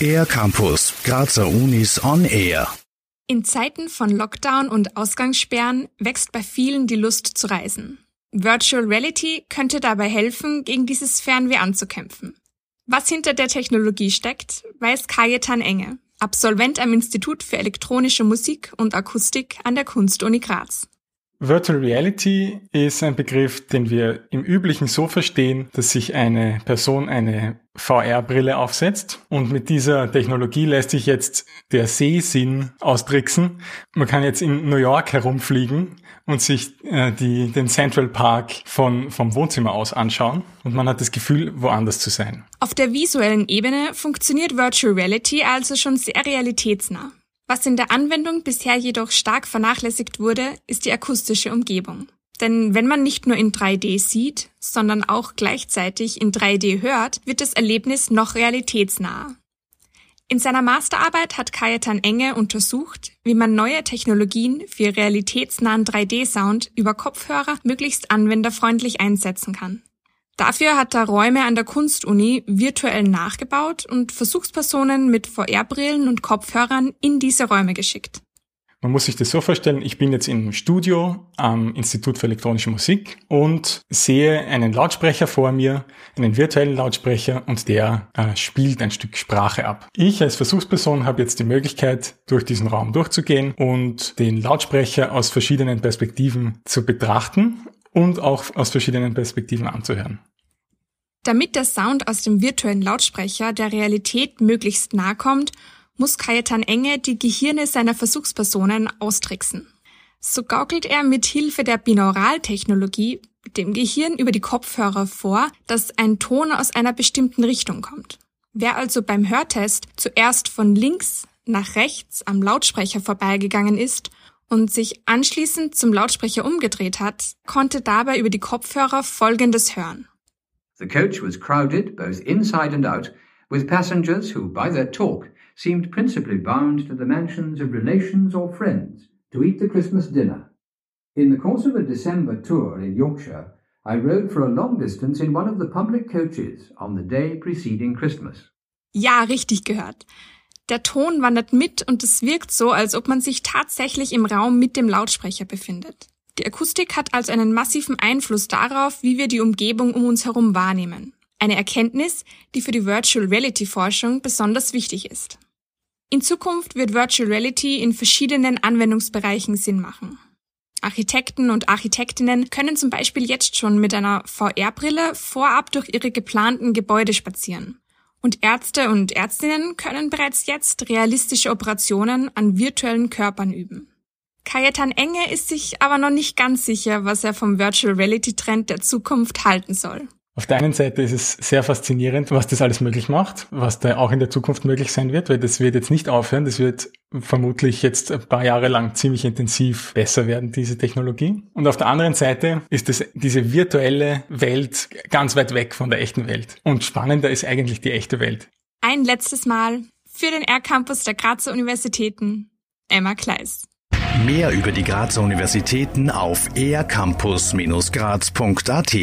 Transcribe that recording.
Air Campus, Grazer Unis on Air. In Zeiten von Lockdown und Ausgangssperren wächst bei vielen die Lust zu reisen. Virtual Reality könnte dabei helfen, gegen dieses Fernweh anzukämpfen. Was hinter der Technologie steckt, weiß Kajetan Enge, Absolvent am Institut für elektronische Musik und Akustik an der Kunstuni Graz. Virtual Reality ist ein Begriff, den wir im Üblichen so verstehen, dass sich eine Person eine VR-Brille aufsetzt und mit dieser Technologie lässt sich jetzt der Sehsinn austricksen. Man kann jetzt in New York herumfliegen und sich äh, die, den Central Park von, vom Wohnzimmer aus anschauen und man hat das Gefühl, woanders zu sein. Auf der visuellen Ebene funktioniert Virtual Reality also schon sehr realitätsnah. Was in der Anwendung bisher jedoch stark vernachlässigt wurde, ist die akustische Umgebung. Denn wenn man nicht nur in 3D sieht, sondern auch gleichzeitig in 3D hört, wird das Erlebnis noch realitätsnaher. In seiner Masterarbeit hat Kajetan Enge untersucht, wie man neue Technologien für realitätsnahen 3D-Sound über Kopfhörer möglichst anwenderfreundlich einsetzen kann. Dafür hat er Räume an der Kunstuni virtuell nachgebaut und Versuchspersonen mit VR-Brillen und Kopfhörern in diese Räume geschickt. Man muss sich das so vorstellen, ich bin jetzt im Studio am Institut für elektronische Musik und sehe einen Lautsprecher vor mir, einen virtuellen Lautsprecher und der äh, spielt ein Stück Sprache ab. Ich als Versuchsperson habe jetzt die Möglichkeit, durch diesen Raum durchzugehen und den Lautsprecher aus verschiedenen Perspektiven zu betrachten und auch aus verschiedenen Perspektiven anzuhören. Damit der Sound aus dem virtuellen Lautsprecher der Realität möglichst nahe kommt, muss Kajetan Enge die Gehirne seiner Versuchspersonen austricksen. So gaukelt er mit Hilfe der Binauraltechnologie dem Gehirn über die Kopfhörer vor, dass ein Ton aus einer bestimmten Richtung kommt. Wer also beim Hörtest zuerst von links nach rechts am Lautsprecher vorbeigegangen ist und sich anschließend zum Lautsprecher umgedreht hat, konnte dabei über die Kopfhörer Folgendes hören. The coach was crowded both inside and out with passengers who by their talk seemed principally bound to the mansions of relations or friends to eat the Christmas dinner. In the course of a December tour in Yorkshire, I rode for a long distance in one of the public coaches on the day preceding Christmas. Ja, richtig gehört. Der Ton wandert mit und es wirkt so, als ob man sich tatsächlich im Raum mit dem Lautsprecher befindet. Die Akustik hat also einen massiven Einfluss darauf, wie wir die Umgebung um uns herum wahrnehmen. Eine Erkenntnis, die für die Virtual Reality Forschung besonders wichtig ist. In Zukunft wird Virtual Reality in verschiedenen Anwendungsbereichen Sinn machen. Architekten und Architektinnen können zum Beispiel jetzt schon mit einer VR-Brille vorab durch ihre geplanten Gebäude spazieren. Und Ärzte und Ärztinnen können bereits jetzt realistische Operationen an virtuellen Körpern üben. Kajetan Enge ist sich aber noch nicht ganz sicher, was er vom Virtual Reality Trend der Zukunft halten soll. Auf der einen Seite ist es sehr faszinierend, was das alles möglich macht, was da auch in der Zukunft möglich sein wird, weil das wird jetzt nicht aufhören, das wird vermutlich jetzt ein paar Jahre lang ziemlich intensiv besser werden, diese Technologie. Und auf der anderen Seite ist es diese virtuelle Welt ganz weit weg von der echten Welt. Und spannender ist eigentlich die echte Welt. Ein letztes Mal für den R-Campus der Grazer Universitäten, Emma Kleis. Mehr über die Grazer Universitäten auf ercampus-graz.at